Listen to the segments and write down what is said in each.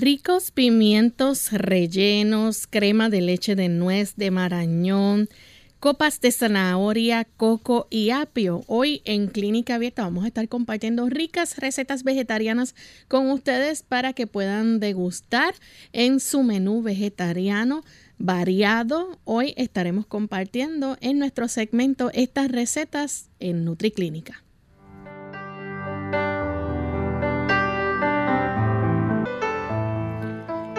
Ricos pimientos rellenos, crema de leche de nuez de marañón, copas de zanahoria, coco y apio. Hoy en Clínica Abierta vamos a estar compartiendo ricas recetas vegetarianas con ustedes para que puedan degustar en su menú vegetariano variado. Hoy estaremos compartiendo en nuestro segmento estas recetas en NutriClínica.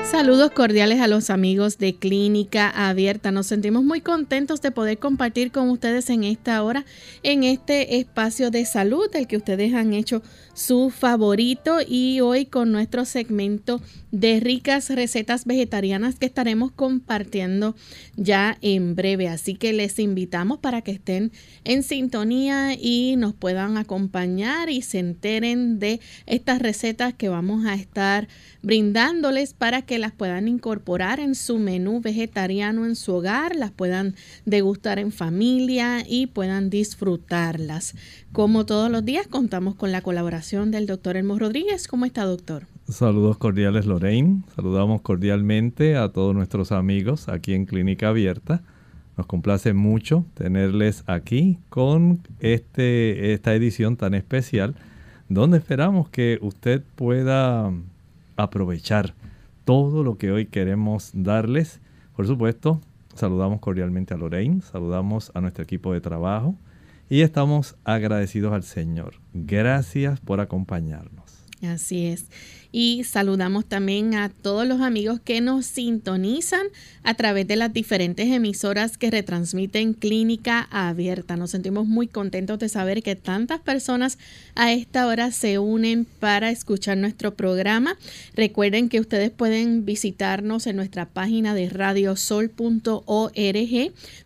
Saludos cordiales a los amigos de Clínica Abierta. Nos sentimos muy contentos de poder compartir con ustedes en esta hora, en este espacio de salud, el que ustedes han hecho su favorito y hoy con nuestro segmento de ricas recetas vegetarianas que estaremos compartiendo ya en breve. Así que les invitamos para que estén en sintonía y nos puedan acompañar y se enteren de estas recetas que vamos a estar brindándoles para que las puedan incorporar en su menú vegetariano en su hogar, las puedan degustar en familia y puedan disfrutarlas. Como todos los días contamos con la colaboración del doctor Elmo Rodríguez. ¿Cómo está, doctor? Saludos cordiales, Lorraine. Saludamos cordialmente a todos nuestros amigos aquí en Clínica Abierta. Nos complace mucho tenerles aquí con este, esta edición tan especial donde esperamos que usted pueda aprovechar todo lo que hoy queremos darles. Por supuesto, saludamos cordialmente a Lorraine, saludamos a nuestro equipo de trabajo y estamos agradecidos al Señor. Gracias por acompañarnos. Así es. Y saludamos también a todos los amigos que nos sintonizan a través de las diferentes emisoras que retransmiten Clínica Abierta. Nos sentimos muy contentos de saber que tantas personas a esta hora se unen para escuchar nuestro programa. Recuerden que ustedes pueden visitarnos en nuestra página de radiosol.org,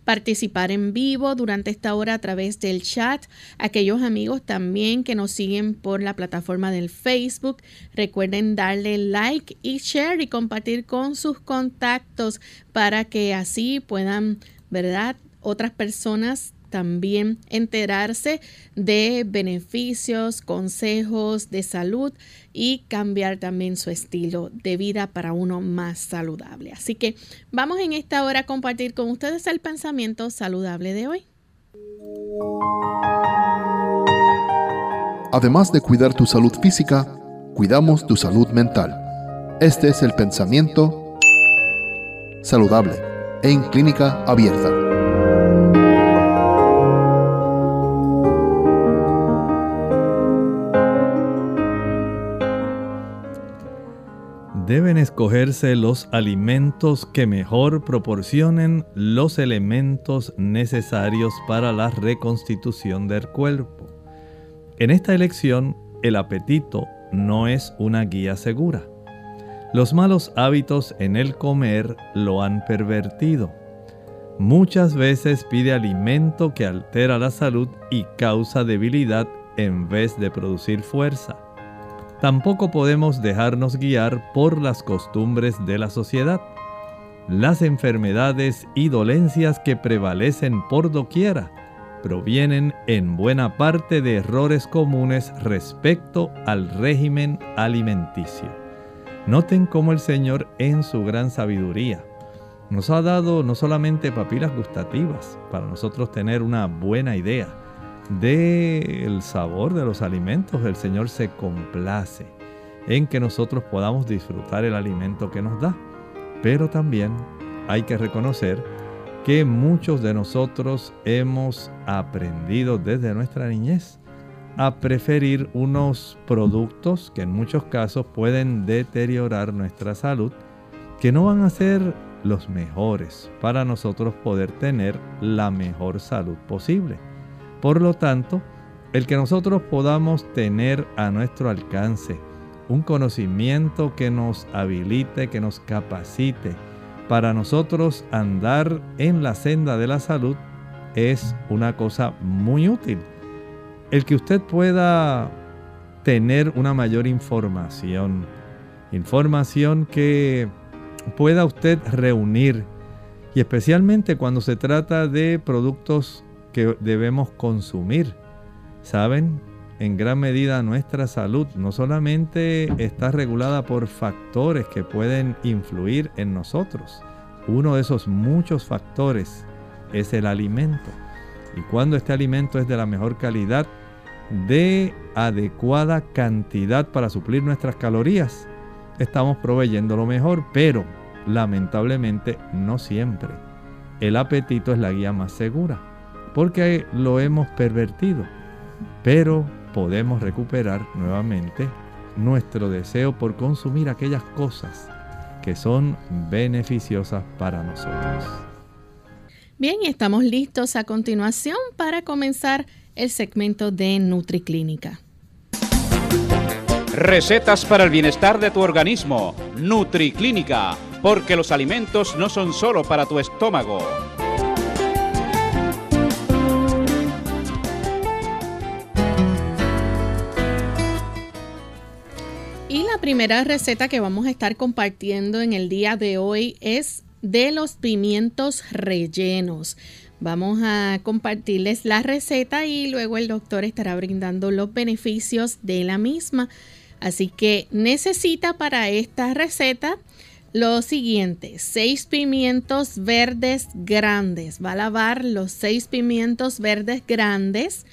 participar en vivo durante esta hora a través del chat. Aquellos amigos también que nos siguen por la plataforma del Facebook, recuerden darle like y share y compartir con sus contactos para que así puedan, ¿verdad? Otras personas también enterarse de beneficios, consejos de salud y cambiar también su estilo de vida para uno más saludable. Así que vamos en esta hora a compartir con ustedes el pensamiento saludable de hoy. Además de cuidar tu salud física, cuidamos tu salud mental. Este es el pensamiento saludable en clínica abierta. Deben escogerse los alimentos que mejor proporcionen los elementos necesarios para la reconstitución del cuerpo. En esta elección, el apetito no es una guía segura. Los malos hábitos en el comer lo han pervertido. Muchas veces pide alimento que altera la salud y causa debilidad en vez de producir fuerza. Tampoco podemos dejarnos guiar por las costumbres de la sociedad. Las enfermedades y dolencias que prevalecen por doquiera provienen en buena parte de errores comunes respecto al régimen alimenticio. Noten cómo el Señor en su gran sabiduría nos ha dado no solamente papilas gustativas para nosotros tener una buena idea del sabor de los alimentos, el Señor se complace en que nosotros podamos disfrutar el alimento que nos da, pero también hay que reconocer que muchos de nosotros hemos aprendido desde nuestra niñez a preferir unos productos que en muchos casos pueden deteriorar nuestra salud, que no van a ser los mejores para nosotros poder tener la mejor salud posible. Por lo tanto, el que nosotros podamos tener a nuestro alcance un conocimiento que nos habilite, que nos capacite para nosotros andar en la senda de la salud es una cosa muy útil. El que usted pueda tener una mayor información, información que pueda usted reunir y especialmente cuando se trata de productos que debemos consumir. ¿Saben? En gran medida nuestra salud no solamente está regulada por factores que pueden influir en nosotros. Uno de esos muchos factores es el alimento. Y cuando este alimento es de la mejor calidad, de adecuada cantidad para suplir nuestras calorías, estamos proveyendo lo mejor, pero lamentablemente no siempre. El apetito es la guía más segura, porque lo hemos pervertido, pero podemos recuperar nuevamente nuestro deseo por consumir aquellas cosas que son beneficiosas para nosotros. Bien, estamos listos a continuación para comenzar el segmento de NutriClínica. Recetas para el bienestar de tu organismo. NutriClínica, porque los alimentos no son solo para tu estómago. Y la primera receta que vamos a estar compartiendo en el día de hoy es de los pimientos rellenos. Vamos a compartirles la receta y luego el doctor estará brindando los beneficios de la misma. Así que necesita para esta receta lo siguiente, seis pimientos verdes grandes. Va a lavar los seis pimientos verdes grandes,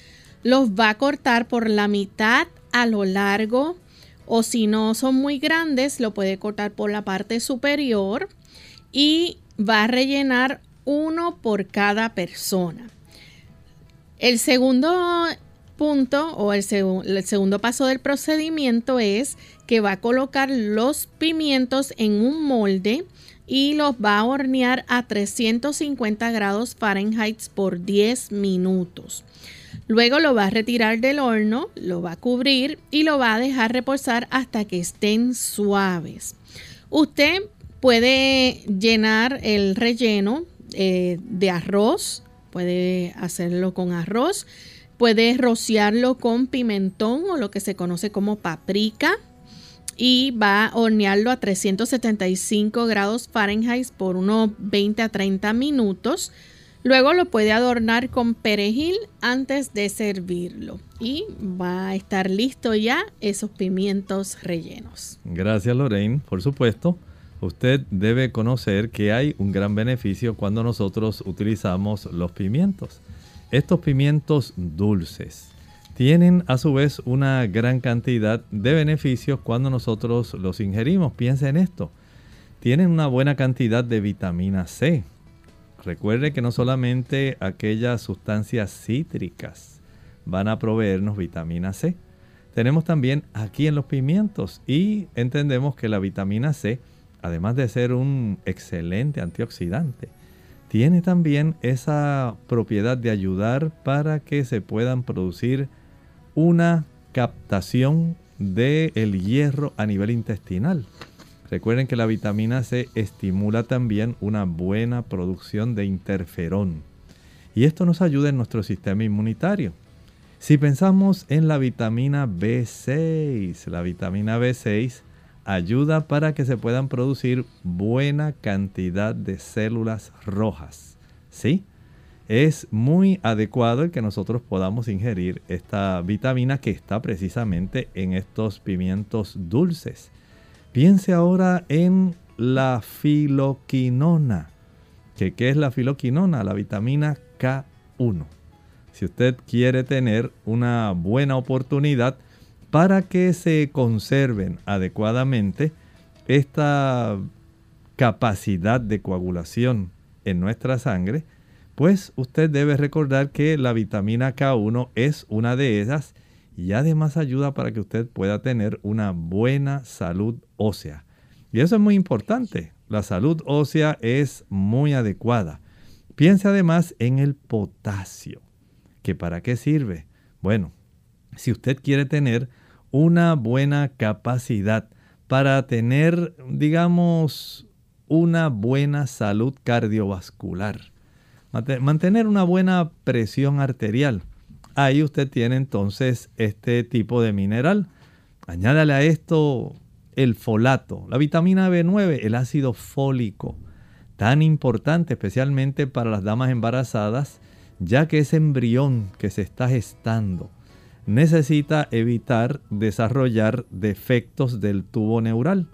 los va a cortar por la mitad a lo largo o si no son muy grandes, lo puede cortar por la parte superior y va a rellenar uno por cada persona. El segundo punto o el, el, segundo paso del procedimiento es que va a colocar los pimientos en un molde y los va a hornear a 350 grados Fahrenheit por 10 minutos. Luego lo va a retirar del horno, lo va a cubrir y lo va a dejar reposar hasta que estén suaves. Usted puede llenar el relleno eh, de arroz, puede hacerlo con arroz, puede rociarlo con pimentón o lo que se conoce como paprika y va a hornearlo a 375 grados Fahrenheit por unos 20 a 30 minutos. Luego lo puede adornar con perejil antes de servirlo y va a estar listo ya esos pimientos rellenos. Gracias Lorraine, por supuesto. Usted debe conocer que hay un gran beneficio cuando nosotros utilizamos los pimientos. Estos pimientos dulces tienen a su vez una gran cantidad de beneficios cuando nosotros los ingerimos. Piensa en esto. Tienen una buena cantidad de vitamina C. Recuerde que no solamente aquellas sustancias cítricas van a proveernos vitamina C. Tenemos también aquí en los pimientos y entendemos que la vitamina C además de ser un excelente antioxidante, tiene también esa propiedad de ayudar para que se puedan producir una captación del el hierro a nivel intestinal. Recuerden que la vitamina C estimula también una buena producción de interferón. Y esto nos ayuda en nuestro sistema inmunitario. Si pensamos en la vitamina B6, la vitamina B6 ayuda para que se puedan producir buena cantidad de células rojas. ¿Sí? Es muy adecuado el que nosotros podamos ingerir esta vitamina que está precisamente en estos pimientos dulces. Piense ahora en la filoquinona. ¿Qué, ¿Qué es la filoquinona? La vitamina K1. Si usted quiere tener una buena oportunidad, para que se conserven adecuadamente esta capacidad de coagulación en nuestra sangre, pues usted debe recordar que la vitamina K1 es una de esas y además ayuda para que usted pueda tener una buena salud ósea. Y eso es muy importante. La salud ósea es muy adecuada. Piense además en el potasio. ¿Que para qué sirve? Bueno, si usted quiere tener una buena capacidad para tener, digamos, una buena salud cardiovascular, mantener una buena presión arterial. Ahí usted tiene entonces este tipo de mineral. Añádale a esto el folato, la vitamina B9, el ácido fólico, tan importante especialmente para las damas embarazadas, ya que ese embrión que se está gestando necesita evitar desarrollar defectos del tubo neural.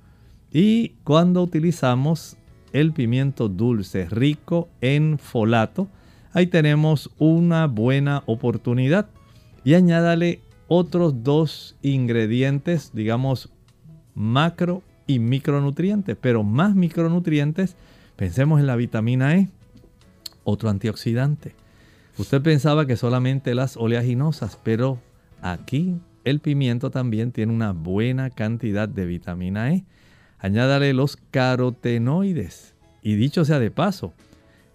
Y cuando utilizamos el pimiento dulce rico en folato, ahí tenemos una buena oportunidad. Y añádale otros dos ingredientes, digamos, macro y micronutrientes, pero más micronutrientes, pensemos en la vitamina E, otro antioxidante. Usted pensaba que solamente las oleaginosas, pero Aquí el pimiento también tiene una buena cantidad de vitamina E. Añádale los carotenoides. Y dicho sea de paso,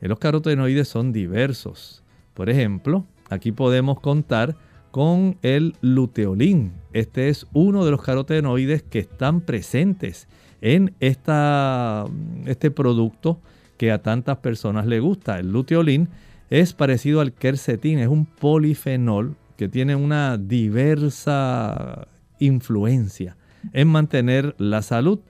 los carotenoides son diversos. Por ejemplo, aquí podemos contar con el luteolín. Este es uno de los carotenoides que están presentes en esta, este producto que a tantas personas le gusta. El luteolín es parecido al quercetín, es un polifenol que tiene una diversa influencia en mantener la salud.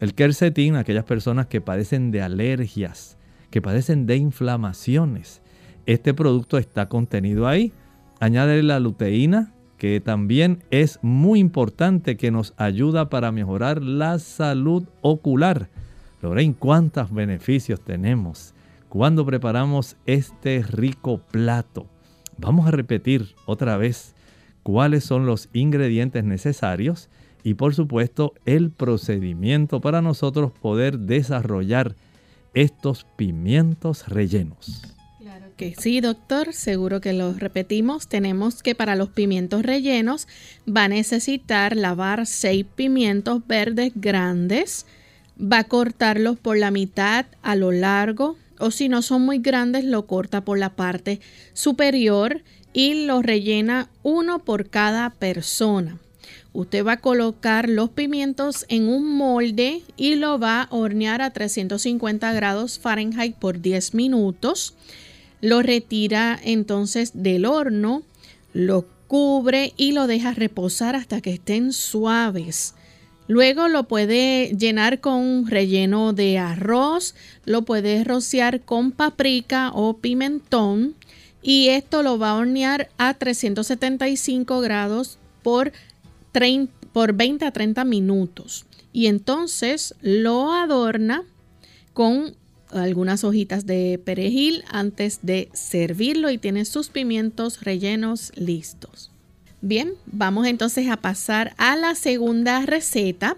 El quercetín, aquellas personas que padecen de alergias, que padecen de inflamaciones. Este producto está contenido ahí. Añade la luteína, que también es muy importante, que nos ayuda para mejorar la salud ocular. Lorraine, ¿cuántos beneficios tenemos cuando preparamos este rico plato? Vamos a repetir otra vez cuáles son los ingredientes necesarios y por supuesto el procedimiento para nosotros poder desarrollar estos pimientos rellenos. Claro que sí, doctor, seguro que lo repetimos. Tenemos que para los pimientos rellenos va a necesitar lavar seis pimientos verdes grandes, va a cortarlos por la mitad a lo largo o si no son muy grandes lo corta por la parte superior y lo rellena uno por cada persona. Usted va a colocar los pimientos en un molde y lo va a hornear a 350 grados Fahrenheit por 10 minutos. Lo retira entonces del horno, lo cubre y lo deja reposar hasta que estén suaves. Luego lo puede llenar con relleno de arroz, lo puede rociar con paprika o pimentón y esto lo va a hornear a 375 grados por, por 20 a 30 minutos. Y entonces lo adorna con algunas hojitas de perejil antes de servirlo y tiene sus pimientos rellenos listos. Bien, vamos entonces a pasar a la segunda receta.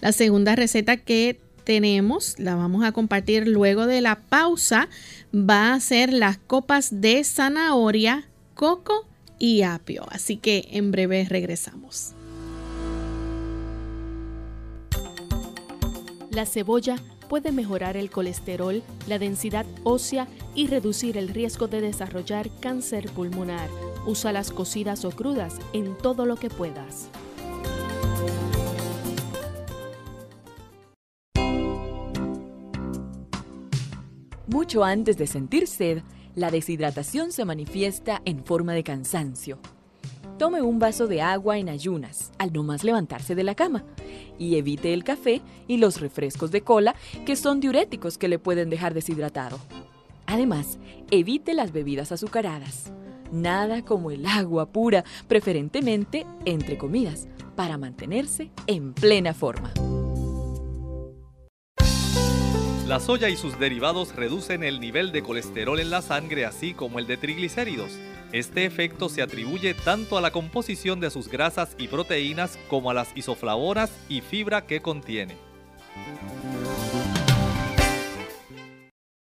La segunda receta que tenemos, la vamos a compartir luego de la pausa, va a ser las copas de zanahoria, coco y apio. Así que en breve regresamos. La cebolla puede mejorar el colesterol, la densidad ósea y reducir el riesgo de desarrollar cáncer pulmonar. Usa las cocidas o crudas en todo lo que puedas. Mucho antes de sentir sed, la deshidratación se manifiesta en forma de cansancio. Tome un vaso de agua en ayunas al no más levantarse de la cama y evite el café y los refrescos de cola que son diuréticos que le pueden dejar deshidratado. Además, evite las bebidas azucaradas. Nada como el agua pura, preferentemente entre comidas, para mantenerse en plena forma. La soya y sus derivados reducen el nivel de colesterol en la sangre así como el de triglicéridos. Este efecto se atribuye tanto a la composición de sus grasas y proteínas como a las isoflavonas y fibra que contiene.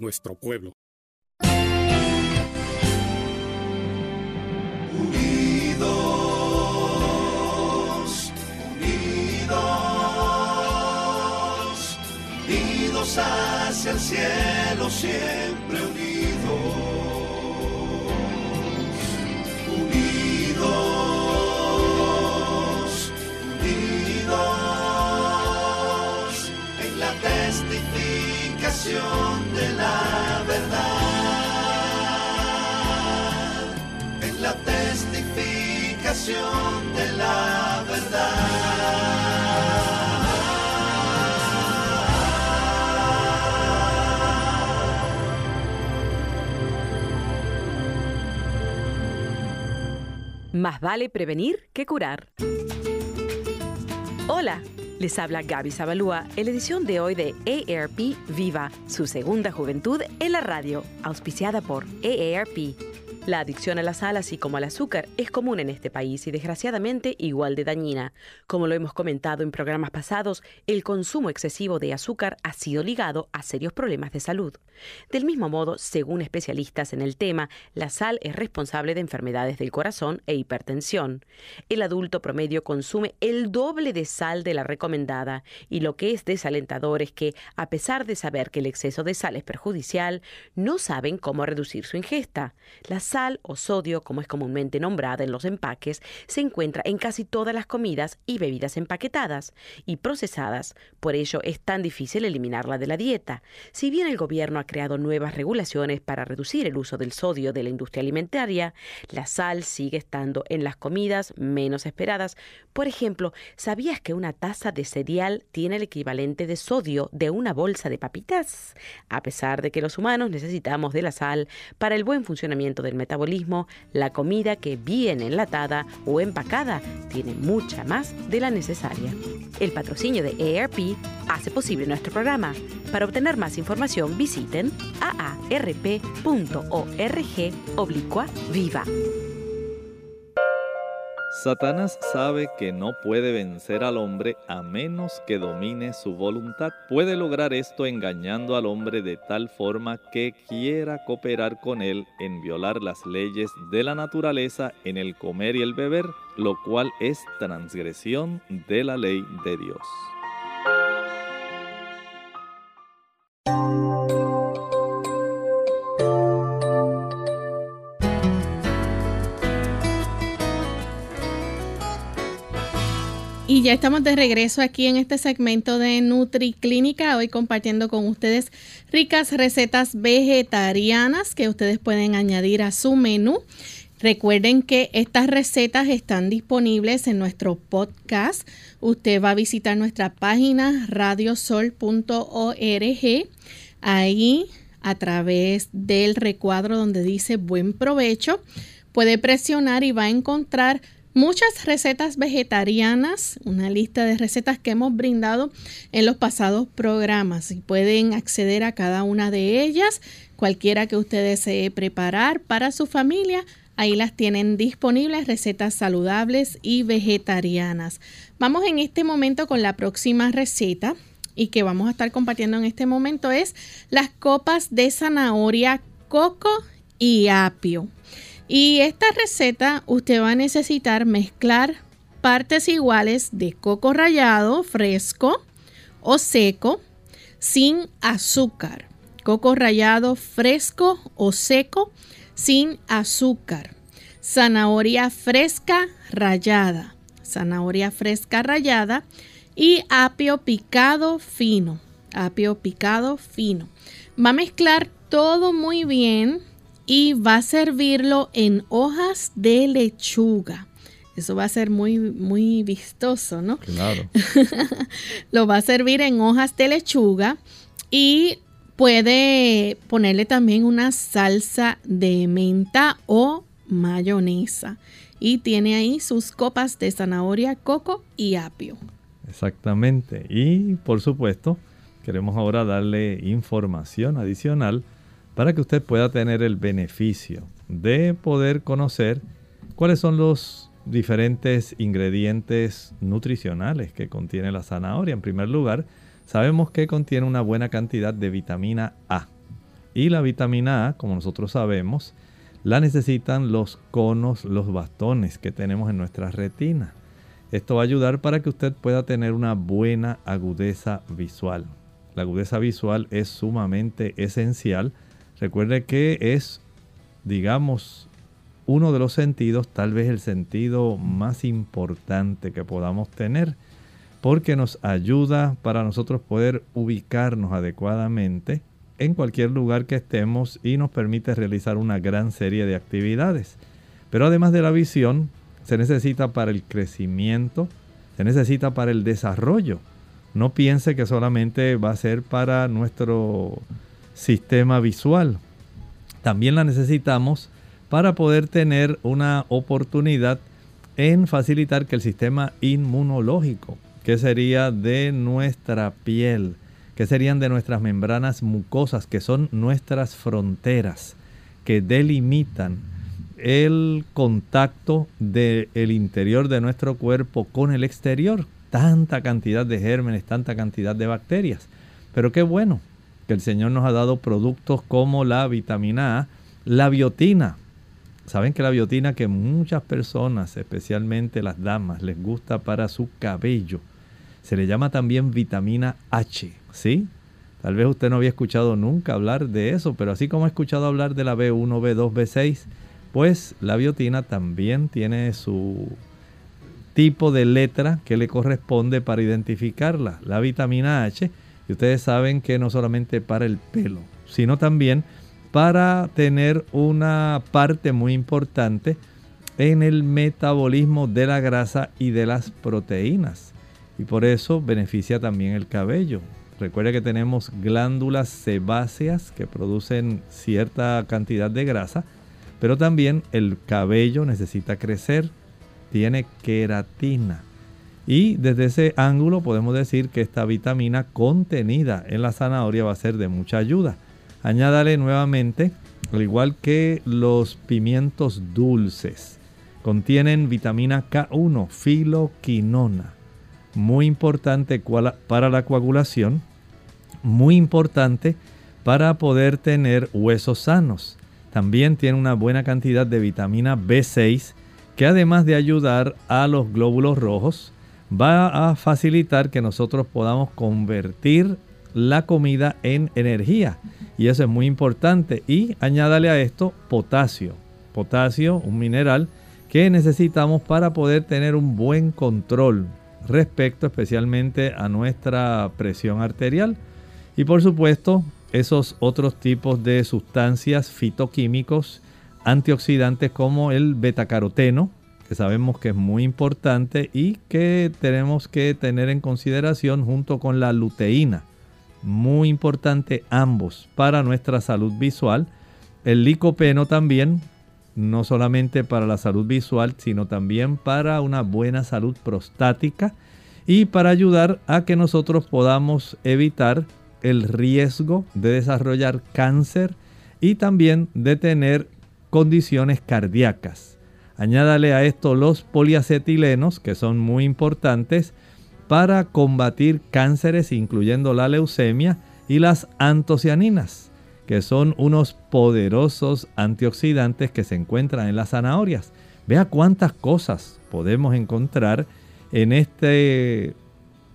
nuestro pueblo. Unidos, unidos, unidos hacia el cielo, siempre unidos. De la verdad. Más vale prevenir que curar. Hola, les habla Gaby Zabalúa en la edición de hoy de AARP Viva, su segunda juventud en la radio, auspiciada por AARP. La adicción a la sal, así como al azúcar, es común en este país y desgraciadamente igual de dañina. Como lo hemos comentado en programas pasados, el consumo excesivo de azúcar ha sido ligado a serios problemas de salud. Del mismo modo, según especialistas en el tema, la sal es responsable de enfermedades del corazón e hipertensión. El adulto promedio consume el doble de sal de la recomendada y lo que es desalentador es que, a pesar de saber que el exceso de sal es perjudicial, no saben cómo reducir su ingesta. La sal o sodio, como es comúnmente nombrada en los empaques, se encuentra en casi todas las comidas y bebidas empaquetadas y procesadas. Por ello es tan difícil eliminarla de la dieta. Si bien el gobierno ha creado nuevas regulaciones para reducir el uso del sodio de la industria alimentaria, la sal sigue estando en las comidas menos esperadas. Por ejemplo, ¿sabías que una taza de cereal tiene el equivalente de sodio de una bolsa de papitas? A pesar de que los humanos necesitamos de la sal para el buen funcionamiento del metabolismo, la comida que viene enlatada o empacada tiene mucha más de la necesaria. El patrocinio de AARP hace posible nuestro programa. Para obtener más información visiten aarp.org oblicua viva. Satanás sabe que no puede vencer al hombre a menos que domine su voluntad. Puede lograr esto engañando al hombre de tal forma que quiera cooperar con él en violar las leyes de la naturaleza en el comer y el beber, lo cual es transgresión de la ley de Dios. Ya estamos de regreso aquí en este segmento de NutriClínica, hoy compartiendo con ustedes ricas recetas vegetarianas que ustedes pueden añadir a su menú. Recuerden que estas recetas están disponibles en nuestro podcast. Usted va a visitar nuestra página radiosol.org. Ahí, a través del recuadro donde dice buen provecho, puede presionar y va a encontrar muchas recetas vegetarianas, una lista de recetas que hemos brindado en los pasados programas y pueden acceder a cada una de ellas, cualquiera que usted desee preparar para su familia. Ahí las tienen disponibles, recetas saludables y vegetarianas. Vamos en este momento con la próxima receta y que vamos a estar compartiendo en este momento es las copas de zanahoria, coco y apio. Y esta receta usted va a necesitar mezclar partes iguales de coco rallado fresco o seco sin azúcar. Coco rallado fresco o seco sin azúcar. Zanahoria fresca rallada. Zanahoria fresca rallada y apio picado fino. Apio picado fino. Va a mezclar todo muy bien y va a servirlo en hojas de lechuga. Eso va a ser muy, muy vistoso, ¿no? Claro. Lo va a servir en hojas de lechuga y Puede ponerle también una salsa de menta o mayonesa. Y tiene ahí sus copas de zanahoria, coco y apio. Exactamente. Y por supuesto, queremos ahora darle información adicional para que usted pueda tener el beneficio de poder conocer cuáles son los diferentes ingredientes nutricionales que contiene la zanahoria. En primer lugar, sabemos que contiene una buena cantidad de vitamina A. Y la vitamina A, como nosotros sabemos, la necesitan los conos, los bastones que tenemos en nuestra retina. Esto va a ayudar para que usted pueda tener una buena agudeza visual. La agudeza visual es sumamente esencial. Recuerde que es, digamos, uno de los sentidos, tal vez el sentido más importante que podamos tener, porque nos ayuda para nosotros poder ubicarnos adecuadamente en cualquier lugar que estemos y nos permite realizar una gran serie de actividades. Pero además de la visión, se necesita para el crecimiento, se necesita para el desarrollo. No piense que solamente va a ser para nuestro sistema visual. También la necesitamos para poder tener una oportunidad en facilitar que el sistema inmunológico, que sería de nuestra piel, que serían de nuestras membranas mucosas, que son nuestras fronteras, que delimitan el contacto del interior de nuestro cuerpo con el exterior. Tanta cantidad de gérmenes, tanta cantidad de bacterias. Pero qué bueno que el Señor nos ha dado productos como la vitamina A, la biotina, Saben que la biotina que muchas personas, especialmente las damas, les gusta para su cabello, se le llama también vitamina H, ¿sí? Tal vez usted no había escuchado nunca hablar de eso, pero así como ha escuchado hablar de la B1, B2, B6, pues la biotina también tiene su tipo de letra que le corresponde para identificarla. La vitamina H, y ustedes saben que no solamente para el pelo, sino también para tener una parte muy importante en el metabolismo de la grasa y de las proteínas. Y por eso beneficia también el cabello. Recuerde que tenemos glándulas sebáceas que producen cierta cantidad de grasa, pero también el cabello necesita crecer, tiene queratina. Y desde ese ángulo podemos decir que esta vitamina contenida en la zanahoria va a ser de mucha ayuda. Añádale nuevamente, al igual que los pimientos dulces, contienen vitamina K1, filoquinona, muy importante para la coagulación, muy importante para poder tener huesos sanos. También tiene una buena cantidad de vitamina B6 que además de ayudar a los glóbulos rojos, va a facilitar que nosotros podamos convertir la comida en energía. Y eso es muy importante. Y añádale a esto potasio. Potasio, un mineral que necesitamos para poder tener un buen control respecto especialmente a nuestra presión arterial. Y por supuesto, esos otros tipos de sustancias fitoquímicos antioxidantes como el betacaroteno, que sabemos que es muy importante y que tenemos que tener en consideración junto con la luteína muy importante ambos para nuestra salud visual. El licopeno también, no solamente para la salud visual, sino también para una buena salud prostática y para ayudar a que nosotros podamos evitar el riesgo de desarrollar cáncer y también de tener condiciones cardíacas. Añádale a esto los poliacetilenos, que son muy importantes para combatir cánceres incluyendo la leucemia y las antocianinas, que son unos poderosos antioxidantes que se encuentran en las zanahorias. Vea cuántas cosas podemos encontrar en este,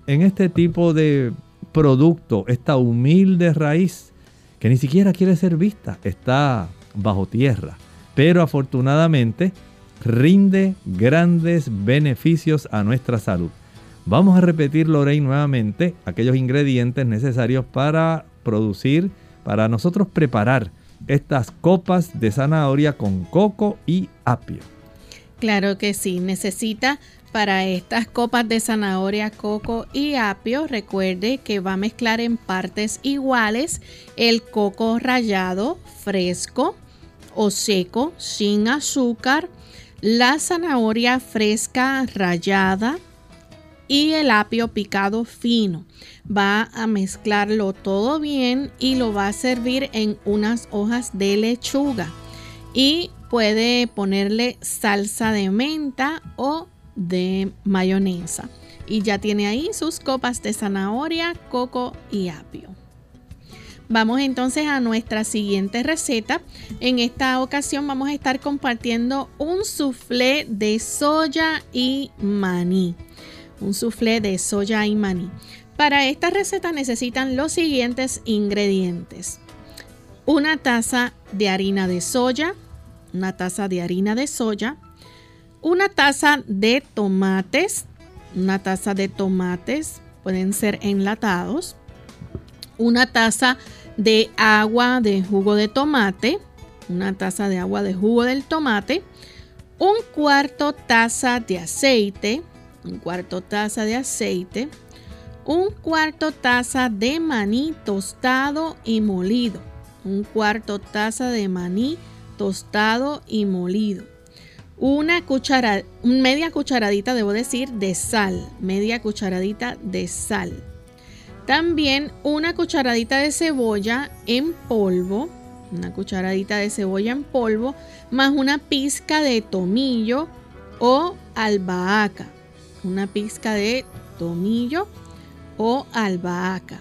en este tipo de producto, esta humilde raíz que ni siquiera quiere ser vista, está bajo tierra, pero afortunadamente rinde grandes beneficios a nuestra salud. Vamos a repetir, Lorraine, nuevamente aquellos ingredientes necesarios para producir, para nosotros preparar estas copas de zanahoria con coco y apio. Claro que sí, necesita Para estas copas de zanahoria, coco y apio, recuerde que va a mezclar en partes iguales el coco rallado fresco o seco sin azúcar, la zanahoria fresca rallada y el apio picado fino. Va a mezclarlo todo bien y lo va a servir en unas hojas de lechuga. Y puede ponerle salsa de menta o de mayonesa. Y ya tiene ahí sus copas de zanahoria, coco y apio. Vamos entonces a nuestra siguiente receta. En esta ocasión vamos a estar compartiendo un soufflé de soya y maní. Un soufflé de soya y maní. Para esta receta necesitan los siguientes ingredientes. Una taza de harina de soya, una taza de harina de soya, una taza de tomates, una taza de tomates, pueden ser enlatados, una taza de agua de jugo de tomate, una taza de agua de jugo del tomate, un cuarto taza de aceite, un cuarto taza de aceite, un cuarto taza de maní tostado y molido, un cuarto taza de maní tostado y molido, una cuchara, media cucharadita, debo decir, de sal, media cucharadita de sal. También una cucharadita de cebolla en polvo, una cucharadita de cebolla en polvo, más una pizca de tomillo o albahaca, una pizca de tomillo o albahaca.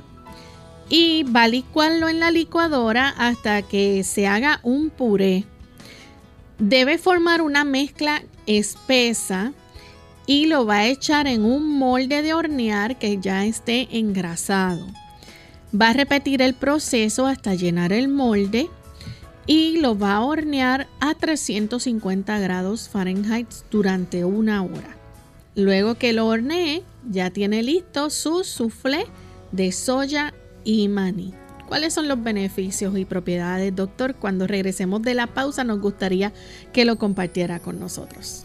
Y va a en la licuadora hasta que se haga un puré. Debe formar una mezcla espesa y lo va a echar en un molde de hornear que ya esté engrasado. Va a repetir el proceso hasta llenar el molde y lo va a hornear a 350 grados Fahrenheit durante una hora. Luego que lo hornee, ya tiene listo su soufflé de soya y maní. ¿Cuáles son los beneficios y propiedades, doctor? Cuando regresemos de la pausa nos gustaría que lo compartiera con nosotros.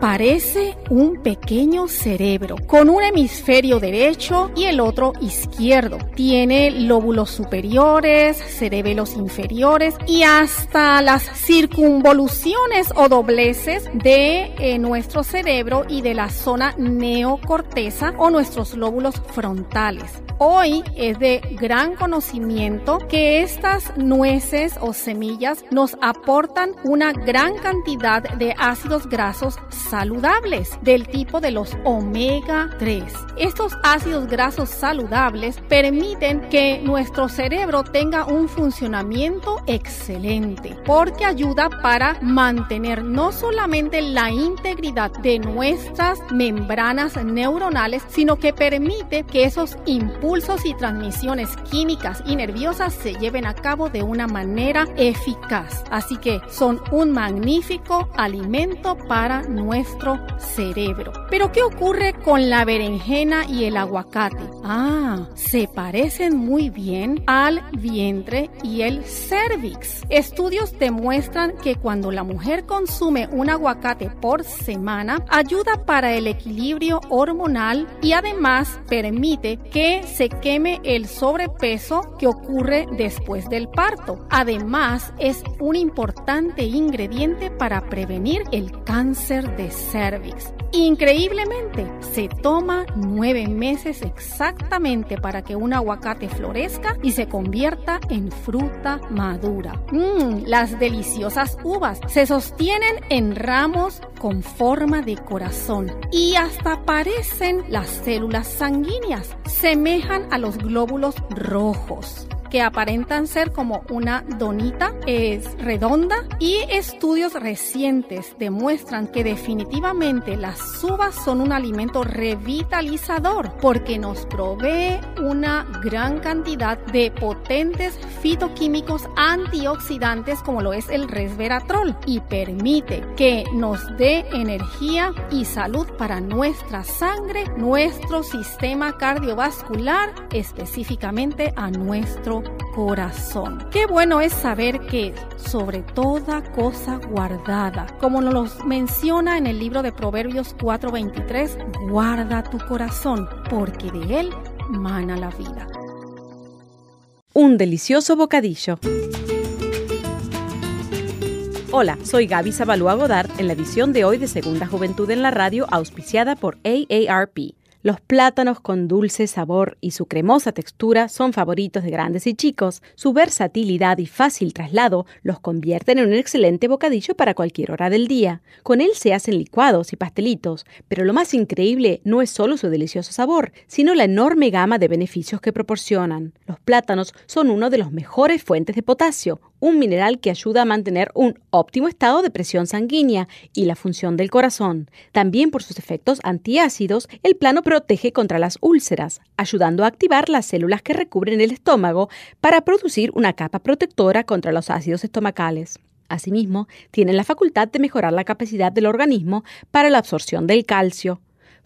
parece un pequeño cerebro con un hemisferio derecho y el otro izquierdo. Tiene lóbulos superiores, cerebelos inferiores y hasta las circunvoluciones o dobleces de eh, nuestro cerebro y de la zona neocorteza o nuestros lóbulos frontales. Hoy es de gran conocimiento que estas nueces o semillas nos aportan una gran cantidad de ácidos grasos saludables del tipo de los omega 3. Estos ácidos grasos saludables permiten que nuestro cerebro tenga un funcionamiento excelente porque ayuda para mantener no solamente la integridad de nuestras membranas neuronales, sino que permite que esos impulsos impulsos y transmisiones químicas y nerviosas se lleven a cabo de una manera eficaz. Así que son un magnífico alimento para nuestro cerebro. Pero ¿qué ocurre con la berenjena y el aguacate? Ah, se parecen muy bien al vientre y el cervix. Estudios demuestran que cuando la mujer consume un aguacate por semana, ayuda para el equilibrio hormonal y además permite que se queme el sobrepeso que ocurre después del parto. Además, es un importante ingrediente para prevenir el cáncer de cervix. Increíblemente, se toma nueve meses exactamente para que un aguacate florezca y se convierta en fruta madura. Mmm, las deliciosas uvas se sostienen en ramos con forma de corazón y hasta parecen las células sanguíneas, a los glóbulos rojos. que aparentan ser como una donita, es redonda y estudios recientes demuestran que definitivamente las uvas son un alimento revitalizador porque nos provee una gran cantidad de fitoquímicos antioxidantes como lo es el resveratrol y permite que nos dé energía y salud para nuestra sangre, nuestro sistema cardiovascular, específicamente a nuestro corazón. Qué bueno es saber que sobre toda cosa guardada, como nos menciona en el libro de Proverbios 4:23, guarda tu corazón, porque de él mana la vida. Un delicioso bocadillo. Hola, soy Gaby Zabalúa Godard en la edición de hoy de Segunda Juventud en la Radio, auspiciada por AARP. Los plátanos con dulce sabor y su cremosa textura son favoritos de grandes y chicos. Su versatilidad y fácil traslado los convierten en un excelente bocadillo para cualquier hora del día. Con él se hacen licuados y pastelitos, pero lo más increíble no es solo su delicioso sabor, sino la enorme gama de beneficios que proporcionan. Los plátanos son uno de los mejores fuentes de potasio, un mineral que ayuda a mantener un óptimo estado de presión sanguínea y la función del corazón. También por sus efectos antiácidos, el plano protege contra las úlceras, ayudando a activar las células que recubren el estómago para producir una capa protectora contra los ácidos estomacales. Asimismo, tiene la facultad de mejorar la capacidad del organismo para la absorción del calcio.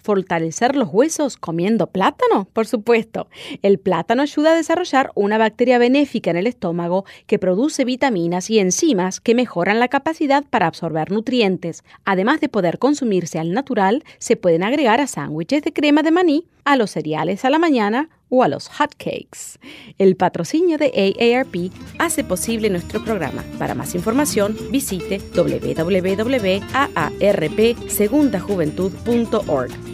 ¿Fortalecer los huesos comiendo plátano? Por supuesto. El plátano ayuda a desarrollar una bacteria benéfica en el estómago que produce vitaminas y enzimas que mejoran la capacidad para absorber nutrientes. Además de poder consumirse al natural, se pueden agregar a sándwiches de crema de maní, a los cereales a la mañana o a los hot cakes. El patrocinio de AARP hace posible nuestro programa. Para más información, visite www.aarpsegundajuventud.org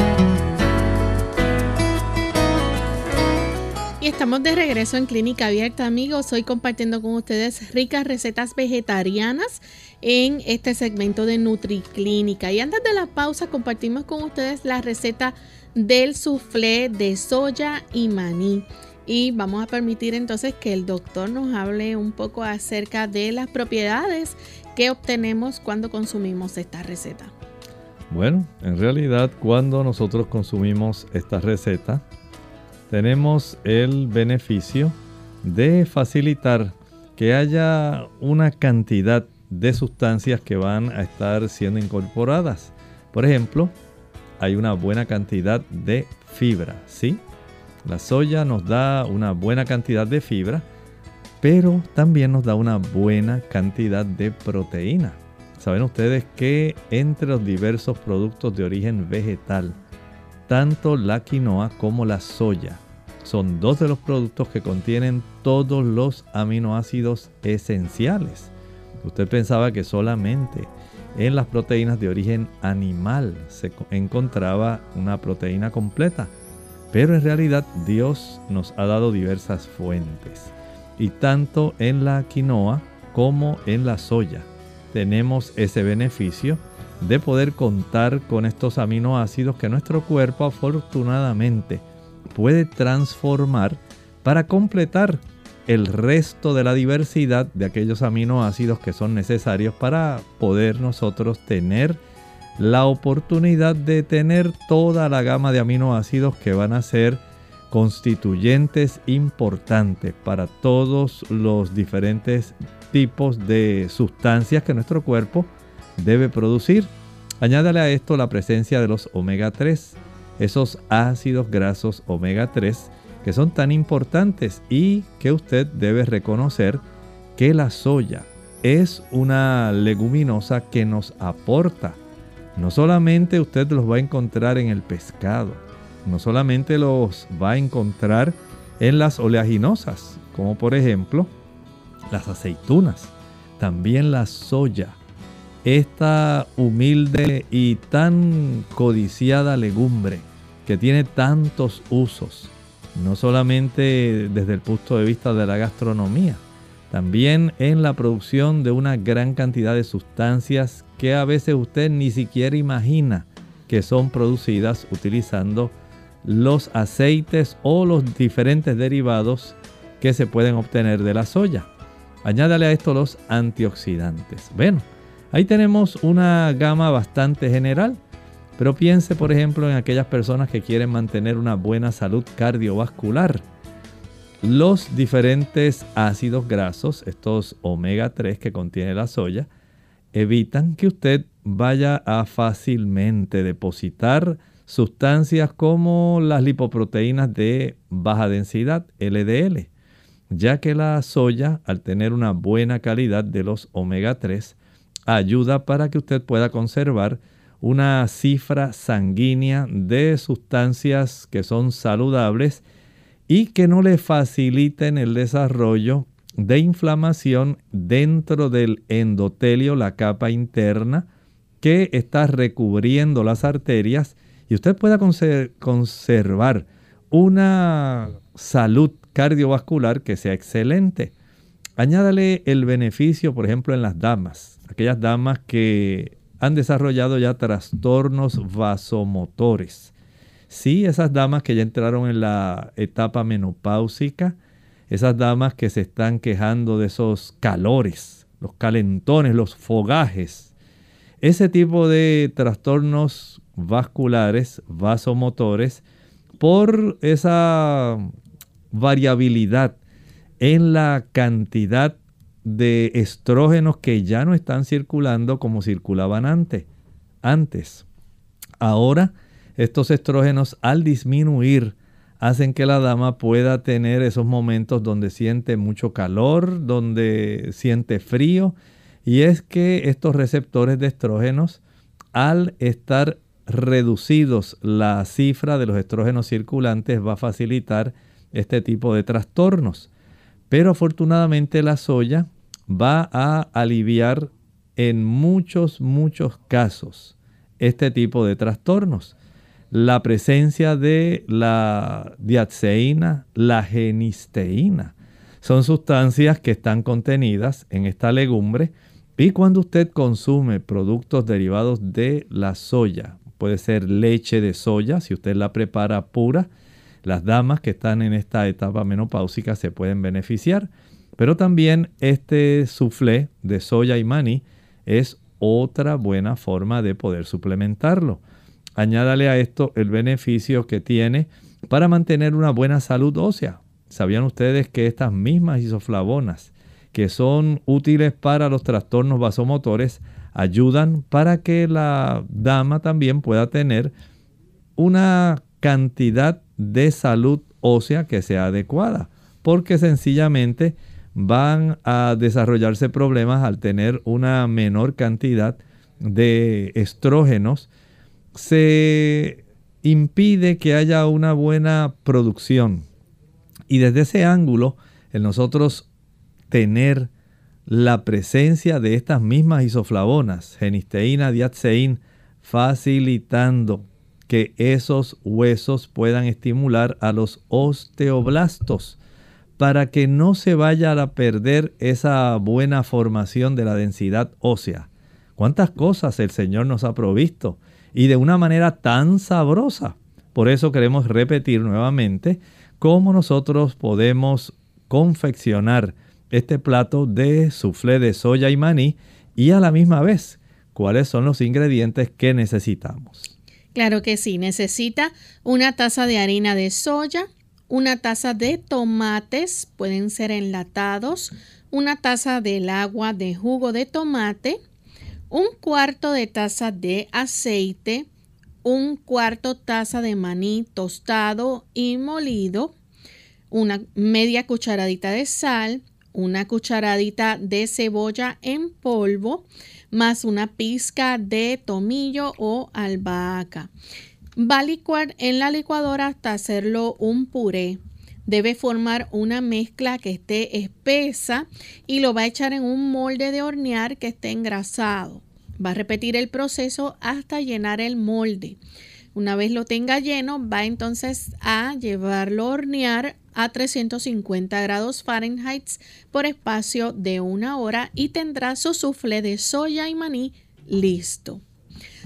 Estamos de regreso en Clínica Abierta, amigos. Hoy compartiendo con ustedes ricas recetas vegetarianas en este segmento de NutriClínica. Y antes de la pausa compartimos con ustedes la receta del soufflé de soya y maní. Y vamos a permitir entonces que el doctor nos hable un poco acerca de las propiedades que obtenemos cuando consumimos esta receta. Bueno, en realidad cuando nosotros consumimos esta receta, tenemos el beneficio de facilitar que haya una cantidad de sustancias que van a estar siendo incorporadas. Por ejemplo, hay una buena cantidad de fibra, ¿sí? La soya nos da una buena cantidad de fibra, pero también nos da una buena cantidad de proteína. Saben ustedes que entre los diversos productos de origen vegetal, tanto la quinoa como la soya son dos de los productos que contienen todos los aminoácidos esenciales. Usted pensaba que solamente en las proteínas de origen animal se encontraba una proteína completa, pero en realidad Dios nos ha dado diversas fuentes. Y tanto en la quinoa como en la soya tenemos ese beneficio de poder contar con estos aminoácidos que nuestro cuerpo afortunadamente puede transformar para completar el resto de la diversidad de aquellos aminoácidos que son necesarios para poder nosotros tener la oportunidad de tener toda la gama de aminoácidos que van a ser constituyentes importantes para todos los diferentes tipos de sustancias que nuestro cuerpo debe producir. Añádale a esto la presencia de los omega 3, esos ácidos grasos omega 3 que son tan importantes y que usted debe reconocer que la soya es una leguminosa que nos aporta. No solamente usted los va a encontrar en el pescado, no solamente los va a encontrar en las oleaginosas, como por ejemplo las aceitunas, también la soya, esta humilde y tan codiciada legumbre que tiene tantos usos, no solamente desde el punto de vista de la gastronomía, también en la producción de una gran cantidad de sustancias que a veces usted ni siquiera imagina que son producidas utilizando los aceites o los diferentes derivados que se pueden obtener de la soya. Añádale a esto los antioxidantes. Bueno, ahí tenemos una gama bastante general, pero piense por ejemplo en aquellas personas que quieren mantener una buena salud cardiovascular. Los diferentes ácidos grasos, estos omega 3 que contiene la soya, evitan que usted vaya a fácilmente depositar sustancias como las lipoproteínas de baja densidad, LDL, ya que la soya, al tener una buena calidad de los omega 3, ayuda para que usted pueda conservar una cifra sanguínea de sustancias que son saludables y que no le faciliten el desarrollo de inflamación dentro del endotelio, la capa interna que está recubriendo las arterias y usted pueda conservar una salud cardiovascular que sea excelente. Añádale el beneficio, por ejemplo, en las damas, aquellas damas que han desarrollado ya trastornos vasomotores. Sí, esas damas que ya entraron en la etapa menopáusica, esas damas que se están quejando de esos calores, los calentones, los fogajes, ese tipo de trastornos vasculares, vasomotores, por esa variabilidad en la cantidad de estrógenos que ya no están circulando como circulaban antes. Antes. Ahora estos estrógenos al disminuir hacen que la dama pueda tener esos momentos donde siente mucho calor, donde siente frío. Y es que estos receptores de estrógenos, al estar reducidos la cifra de los estrógenos circulantes, va a facilitar este tipo de trastornos. Pero afortunadamente la soya va a aliviar en muchos, muchos casos este tipo de trastornos la presencia de la diatseína, la genisteína. Son sustancias que están contenidas en esta legumbre y cuando usted consume productos derivados de la soya, puede ser leche de soya, si usted la prepara pura, las damas que están en esta etapa menopáusica se pueden beneficiar, pero también este soufflé de soya y maní es otra buena forma de poder suplementarlo. Añádale a esto el beneficio que tiene para mantener una buena salud ósea. ¿Sabían ustedes que estas mismas isoflavonas que son útiles para los trastornos vasomotores ayudan para que la dama también pueda tener una cantidad de salud ósea que sea adecuada? Porque sencillamente van a desarrollarse problemas al tener una menor cantidad de estrógenos se impide que haya una buena producción. Y desde ese ángulo, el nosotros tener la presencia de estas mismas isoflavonas, genisteína, diatseín, facilitando que esos huesos puedan estimular a los osteoblastos para que no se vaya a perder esa buena formación de la densidad ósea. ¿Cuántas cosas el Señor nos ha provisto? y de una manera tan sabrosa. Por eso queremos repetir nuevamente cómo nosotros podemos confeccionar este plato de soufflé de soya y maní y a la misma vez cuáles son los ingredientes que necesitamos. Claro que sí, necesita una taza de harina de soya, una taza de tomates, pueden ser enlatados, una taza del agua de jugo de tomate, un cuarto de taza de aceite, un cuarto taza de maní tostado y molido, una media cucharadita de sal, una cucharadita de cebolla en polvo, más una pizca de tomillo o albahaca. Va a licuar en la licuadora hasta hacerlo un puré. Debe formar una mezcla que esté espesa y lo va a echar en un molde de hornear que esté engrasado. Va a repetir el proceso hasta llenar el molde. Una vez lo tenga lleno, va entonces a llevarlo a hornear a 350 grados Fahrenheit por espacio de una hora y tendrá su soufflé de soya y maní listo.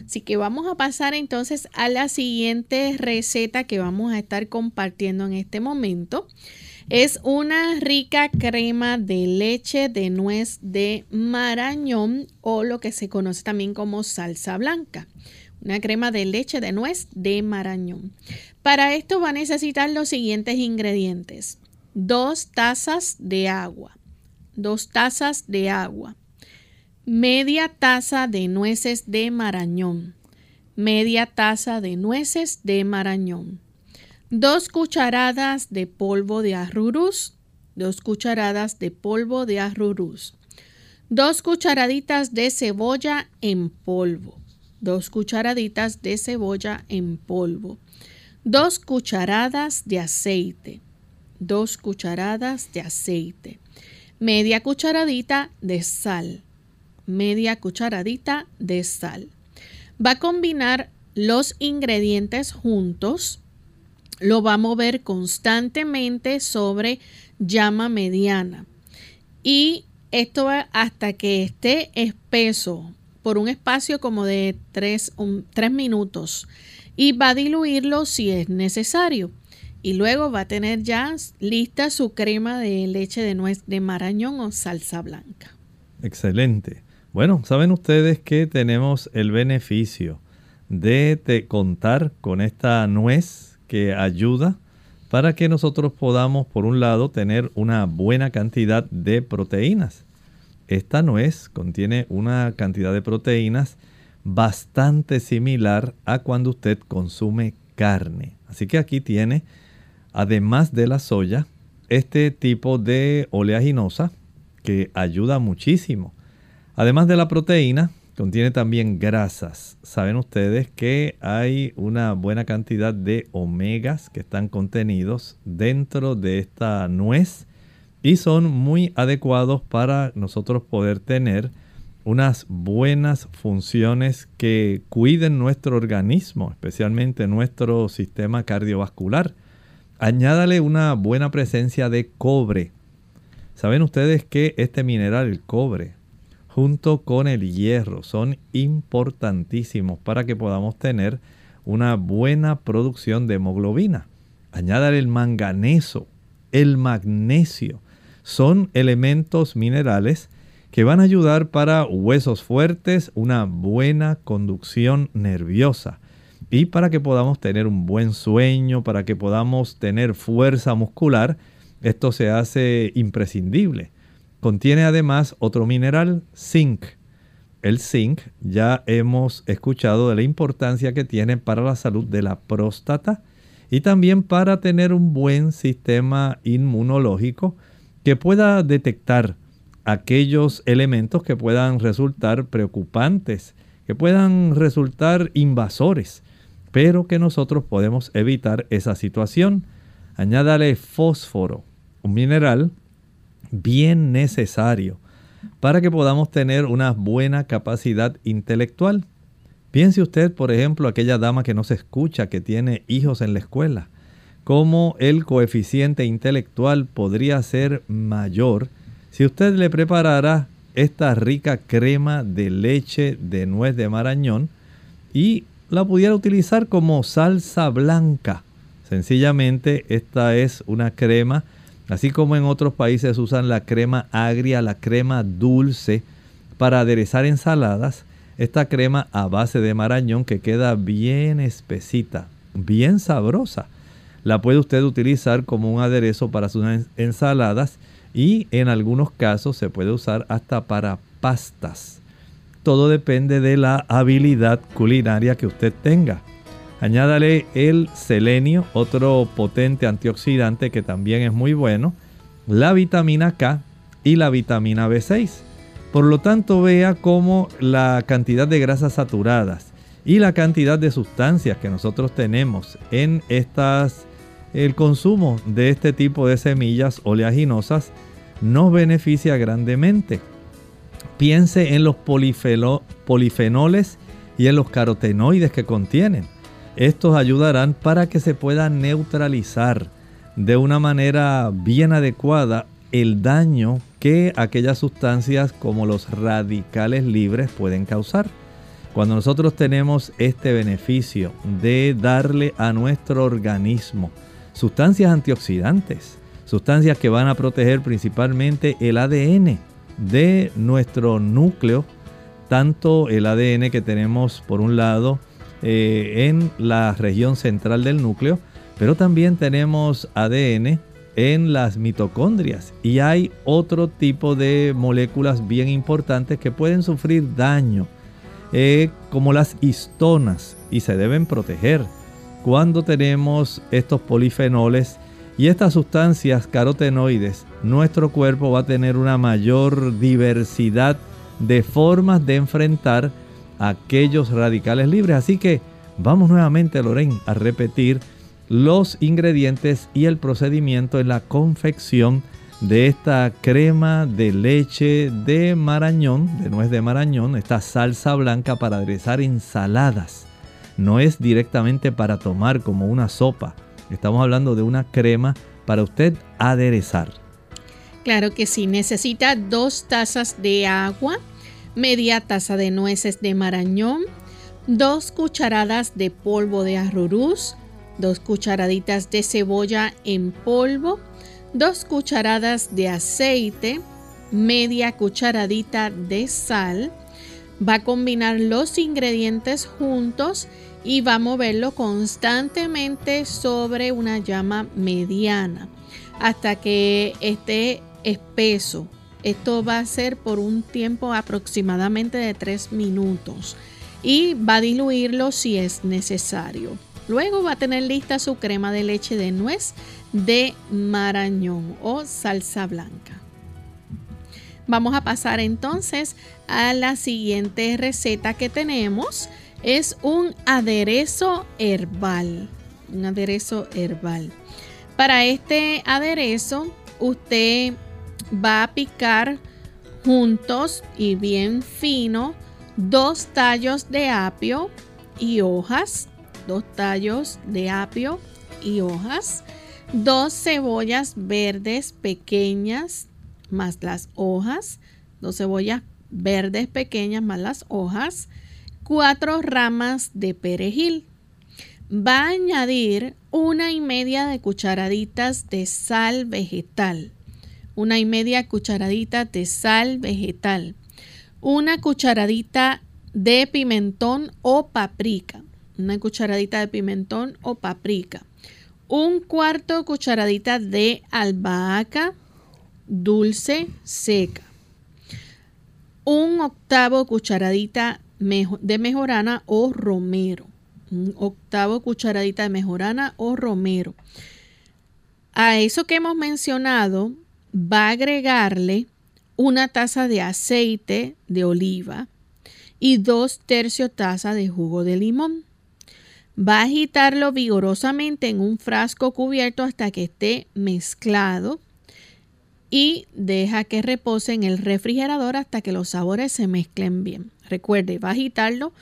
Así que vamos a pasar entonces a la siguiente receta que vamos a estar compartiendo en este momento. Es una rica crema de leche de nuez de marañón o lo que se conoce también como salsa blanca. Una crema de leche de nuez de marañón. Para esto va a necesitar los siguientes ingredientes. Dos tazas de agua. Dos tazas de agua. Media taza de nueces de marañón, media taza de nueces de marañón, dos cucharadas de polvo de arrurús, dos cucharadas de polvo de arrurús, dos cucharaditas de cebolla en polvo, dos cucharaditas de cebolla en polvo, dos cucharadas de aceite, dos cucharadas de aceite, media cucharadita de sal media cucharadita de sal. Va a combinar los ingredientes juntos. Lo va a mover constantemente sobre llama mediana. Y esto va hasta que esté espeso por un espacio como de 3, minutos. Y va a diluirlo si es necesario. Y luego va a tener ya lista su crema de leche de nuez de marañón o salsa blanca. Excelente. Bueno, saben ustedes que tenemos el beneficio de, contar con esta nuez que ayuda para que nosotros podamos, por un lado, tener una buena cantidad de proteínas. Esta nuez contiene una cantidad de proteínas bastante similar a cuando usted consume carne. Así que aquí tiene, además de la soya, este tipo de oleaginosa que ayuda muchísimo Además de la proteína, contiene también grasas. Saben ustedes que hay una buena cantidad de omegas que están contenidos dentro de esta nuez y son muy adecuados para nosotros poder tener unas buenas funciones que cuiden nuestro organismo, especialmente nuestro sistema cardiovascular. Añádale una buena presencia de cobre. Saben ustedes que este mineral, el cobre, junto con el hierro son importantísimos para que podamos tener una buena producción de hemoglobina. Añádale el manganeso, el magnesio. Son elementos minerales que van a ayudar para huesos fuertes, una buena conducción nerviosa y para que podamos tener un buen sueño, para que podamos tener fuerza muscular. Esto se hace imprescindible. Contiene además otro mineral, zinc. El zinc ya hemos escuchado de la importancia que tiene para la salud de la próstata y también para tener un buen sistema inmunológico que pueda detectar aquellos elementos que puedan resultar preocupantes, que puedan resultar invasores, pero que nosotros podemos evitar esa situación. Añádale fósforo, un mineral bien necesario para que podamos tener una buena capacidad intelectual. Piense usted, por ejemplo, aquella dama que no se escucha, que tiene hijos en la escuela, cómo el coeficiente intelectual podría ser mayor si usted le preparara esta rica crema de leche de nuez de marañón y la pudiera utilizar como salsa blanca. Sencillamente esta es una crema Así como en otros países usan la crema agria, la crema dulce para aderezar ensaladas, esta crema a base de marañón que queda bien espesita, bien sabrosa. La puede usted utilizar como un aderezo para sus ensaladas y en algunos casos se puede usar hasta para pastas. Todo depende de la habilidad culinaria que usted tenga. Añádale el selenio, otro potente antioxidante que también es muy bueno, la vitamina K y la vitamina B6. Por lo tanto, vea cómo la cantidad de grasas saturadas y la cantidad de sustancias que nosotros tenemos en estas el consumo de este tipo de semillas oleaginosas nos beneficia grandemente. Piense en los polifenoles y en los carotenoides que contienen. Estos ayudarán para que se pueda neutralizar de una manera bien adecuada el daño que aquellas sustancias como los radicales libres pueden causar. Cuando nosotros tenemos este beneficio de darle a nuestro organismo sustancias antioxidantes, sustancias que van a proteger principalmente el ADN de nuestro núcleo, tanto el ADN que tenemos por un lado eh, en la región central del núcleo, pero también tenemos ADN en las mitocondrias y hay otro tipo de moléculas bien importantes que pueden sufrir daño, eh, como las histonas, y se deben proteger. Cuando tenemos estos polifenoles y estas sustancias carotenoides, nuestro cuerpo va a tener una mayor diversidad de formas de enfrentar aquellos radicales libres. Así que vamos nuevamente, Loren, a repetir los ingredientes y el procedimiento en la confección de esta crema de leche de marañón, de nuez de marañón, esta salsa blanca para aderezar ensaladas. No es directamente para tomar como una sopa. Estamos hablando de una crema para usted aderezar. Claro que sí, necesita dos tazas de agua, media taza de nueces de marañón, dos cucharadas de polvo de arrurús, dos cucharaditas de cebolla en polvo, dos cucharadas de aceite, media cucharadita de sal. Va a combinar los ingredientes juntos y va a moverlo constantemente sobre una llama mediana hasta que esté espeso. Esto va a ser por un tiempo aproximadamente de 3 minutos y va a diluirlo si es necesario. Luego va a tener lista su crema de leche de nuez de marañón o salsa blanca. Vamos a pasar entonces a la siguiente receta que tenemos. Es un aderezo herbal. Un aderezo herbal. Para este aderezo usted va a picar juntos y bien fino dos tallos de apio y hojas dos tallos de apio y hojas, dos cebollas verdes pequeñas más las hojas, dos cebollas verdes pequeñas más las hojas, cuatro ramas de perejil. Va a añadir una y media de cucharaditas de sal vegetal, una y media cucharadita de sal vegetal, una cucharadita de pimentón o paprika, una cucharadita de pimentón o paprika, un cuarto cucharadita de albahaca dulce seca, un octavo cucharadita de mejorana o romero, un octavo cucharadita de mejorana o romero. A eso que hemos mencionado va a agregarle una taza de aceite de oliva y dos tercios taza de jugo de limón. Va a agitarlo vigorosamente en un frasco cubierto hasta que esté mezclado y deja que repose en el refrigerador hasta que los sabores se mezclen bien. Recuerde, va a agitarlo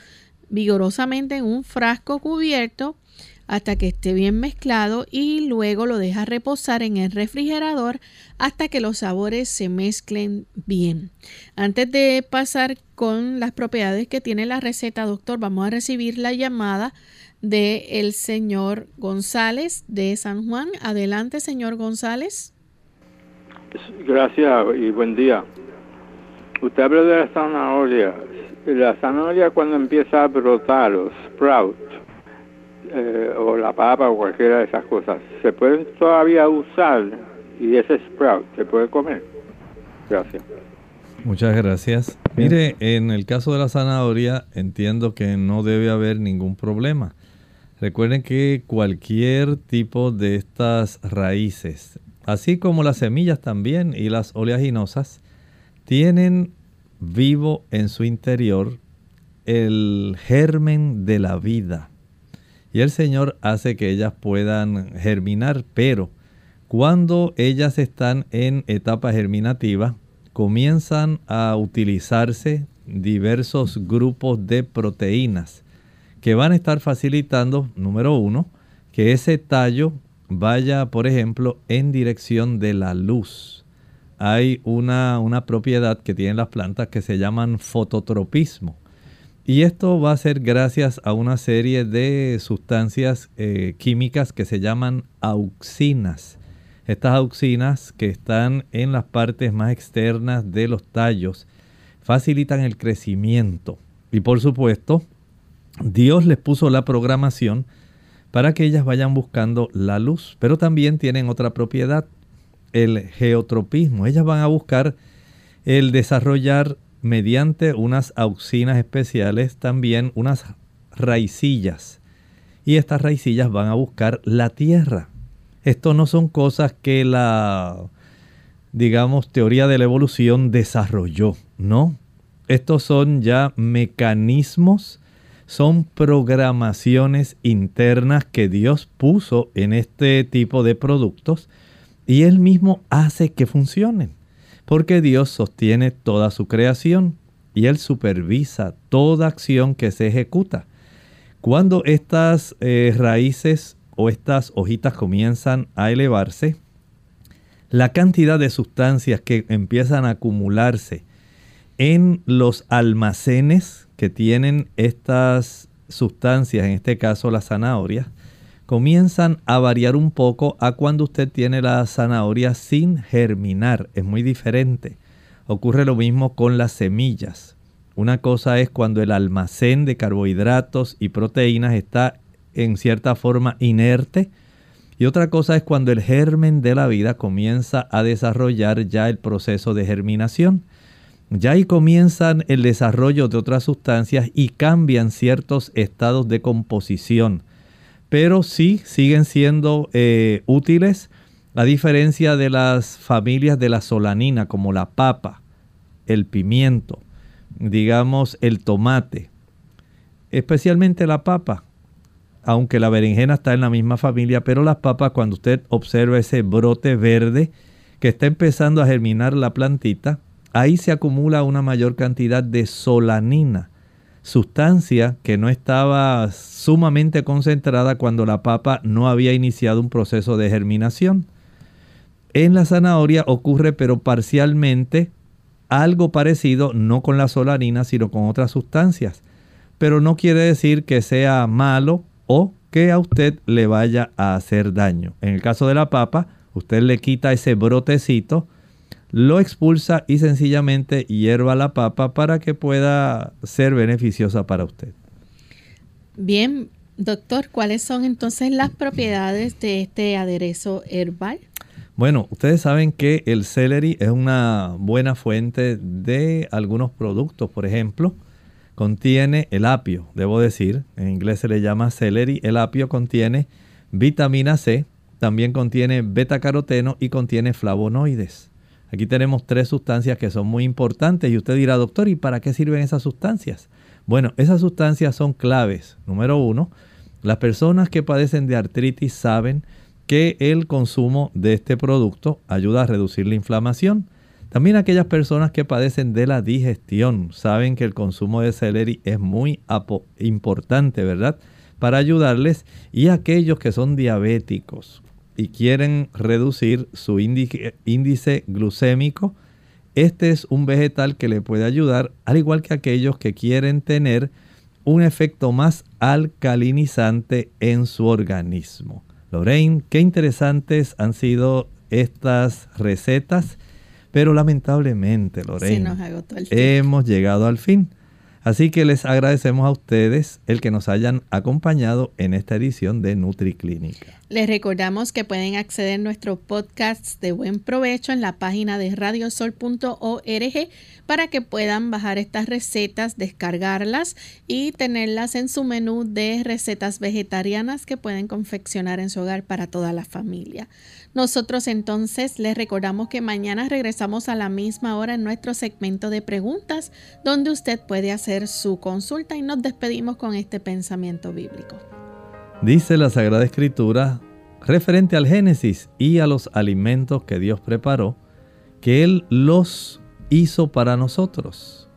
vigorosamente en un frasco cubierto hasta que esté bien mezclado y luego lo deja reposar en el refrigerador hasta que los sabores se mezclen bien. Antes de pasar con las propiedades que tiene la receta, doctor, vamos a recibir la llamada de el señor González de San Juan. Adelante, señor González. Gracias y buen día. Usted habla de la zanahoria. La zanahoria cuando empieza a brotar, o sprout, eh, o la papa o cualquiera de esas cosas, ¿se pueden todavía usar y ese sprout se puede comer? Gracias. Muchas gracias. Mire, en el caso de la zanahoria entiendo que no debe haber ningún problema. Recuerden que cualquier tipo de estas raíces, así como las semillas también y las oleaginosas, tienen vivo en su interior el germen de la vida. Y el Señor hace que ellas puedan germinar, pero cuando ellas están en etapa germinativa, comienzan a utilizarse diversos grupos de proteínas que van a estar facilitando, número uno, que ese tallo vaya, por ejemplo, en dirección de la luz. Hay una, una propiedad que tienen las plantas que se llaman fototropismo. Y esto va a ser gracias a una serie de sustancias eh, químicas que se llaman auxinas. Estas auxinas que están en las partes más externas de los tallos facilitan el crecimiento. Y por supuesto, Dios les puso la programación para que ellas vayan buscando la luz. Pero también tienen otra propiedad, el geotropismo. Ellas van a buscar el desarrollar mediante unas auxinas especiales también unas raicillas. Y estas raicillas van a buscar la tierra. Esto no son cosas que la, digamos, teoría de la evolución desarrolló, ¿no? Estos son ya mecanismos, son programaciones internas que Dios puso en este tipo de productos y Él mismo hace que funcionen porque Dios sostiene toda su creación y Él supervisa toda acción que se ejecuta. Cuando estas eh, raíces o estas hojitas comienzan a elevarse, la cantidad de sustancias que empiezan a acumularse en los almacenes que tienen estas sustancias, en este caso las zanahorias, comienzan a variar un poco a cuando usted tiene la zanahoria sin germinar. Es muy diferente. Ocurre lo mismo con las semillas. Una cosa es cuando el almacén de carbohidratos y proteínas está en cierta forma inerte. Y otra cosa es cuando el germen de la vida comienza a desarrollar ya el proceso de germinación. Ya ahí comienzan el desarrollo de otras sustancias y cambian ciertos estados de composición. Pero sí siguen siendo eh, útiles a diferencia de las familias de la solanina como la papa, el pimiento, digamos el tomate, especialmente la papa, aunque la berenjena está en la misma familia, pero las papas cuando usted observa ese brote verde que está empezando a germinar la plantita, ahí se acumula una mayor cantidad de solanina sustancia que no estaba sumamente concentrada cuando la papa no había iniciado un proceso de germinación. En la zanahoria ocurre pero parcialmente algo parecido, no con la solanina, sino con otras sustancias. Pero no quiere decir que sea malo o que a usted le vaya a hacer daño. En el caso de la papa, usted le quita ese brotecito lo expulsa y sencillamente hierva la papa para que pueda ser beneficiosa para usted. Bien, doctor, ¿cuáles son entonces las propiedades de este aderezo herbal? Bueno, ustedes saben que el celery es una buena fuente de algunos productos. Por ejemplo, contiene el apio, debo decir, en inglés se le llama celery. El apio contiene vitamina C, también contiene beta caroteno y contiene flavonoides. Aquí tenemos tres sustancias que son muy importantes y usted dirá, doctor, ¿y para qué sirven esas sustancias? Bueno, esas sustancias son claves. Número uno, las personas que padecen de artritis saben que el consumo de este producto ayuda a reducir la inflamación. También aquellas personas que padecen de la digestión saben que el consumo de celery es muy importante, ¿verdad? Para ayudarles. Y aquellos que son diabéticos, y quieren reducir su índice glucémico, este es un vegetal que le puede ayudar, al igual que aquellos que quieren tener un efecto más alcalinizante en su organismo. Lorraine, qué interesantes han sido estas recetas, pero lamentablemente, Lorraine, hemos llegado al fin. Así que les agradecemos a ustedes el que nos hayan acompañado en esta edición de NutriClínica. Les recordamos que pueden acceder a nuestros podcasts de buen provecho en la página de radiosol.org para que puedan bajar estas recetas, descargarlas y tenerlas en su menú de recetas vegetarianas que pueden confeccionar en su hogar para toda la familia. Nosotros entonces les recordamos que mañana regresamos a la misma hora en nuestro segmento de preguntas donde usted puede hacer su consulta y nos despedimos con este pensamiento bíblico. Dice la Sagrada Escritura referente al Génesis y a los alimentos que Dios preparó, que Él los hizo para nosotros.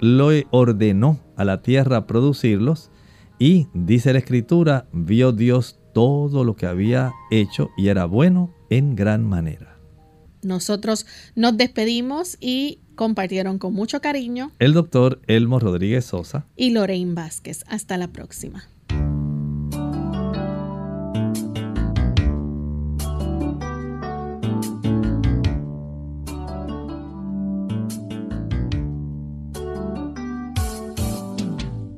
Lo ordenó a la tierra producirlos y, dice la Escritura, vio Dios todo lo que había hecho y era bueno en gran manera. Nosotros nos despedimos y compartieron con mucho cariño el doctor Elmo Rodríguez Sosa y Lorraine Vázquez. Hasta la próxima.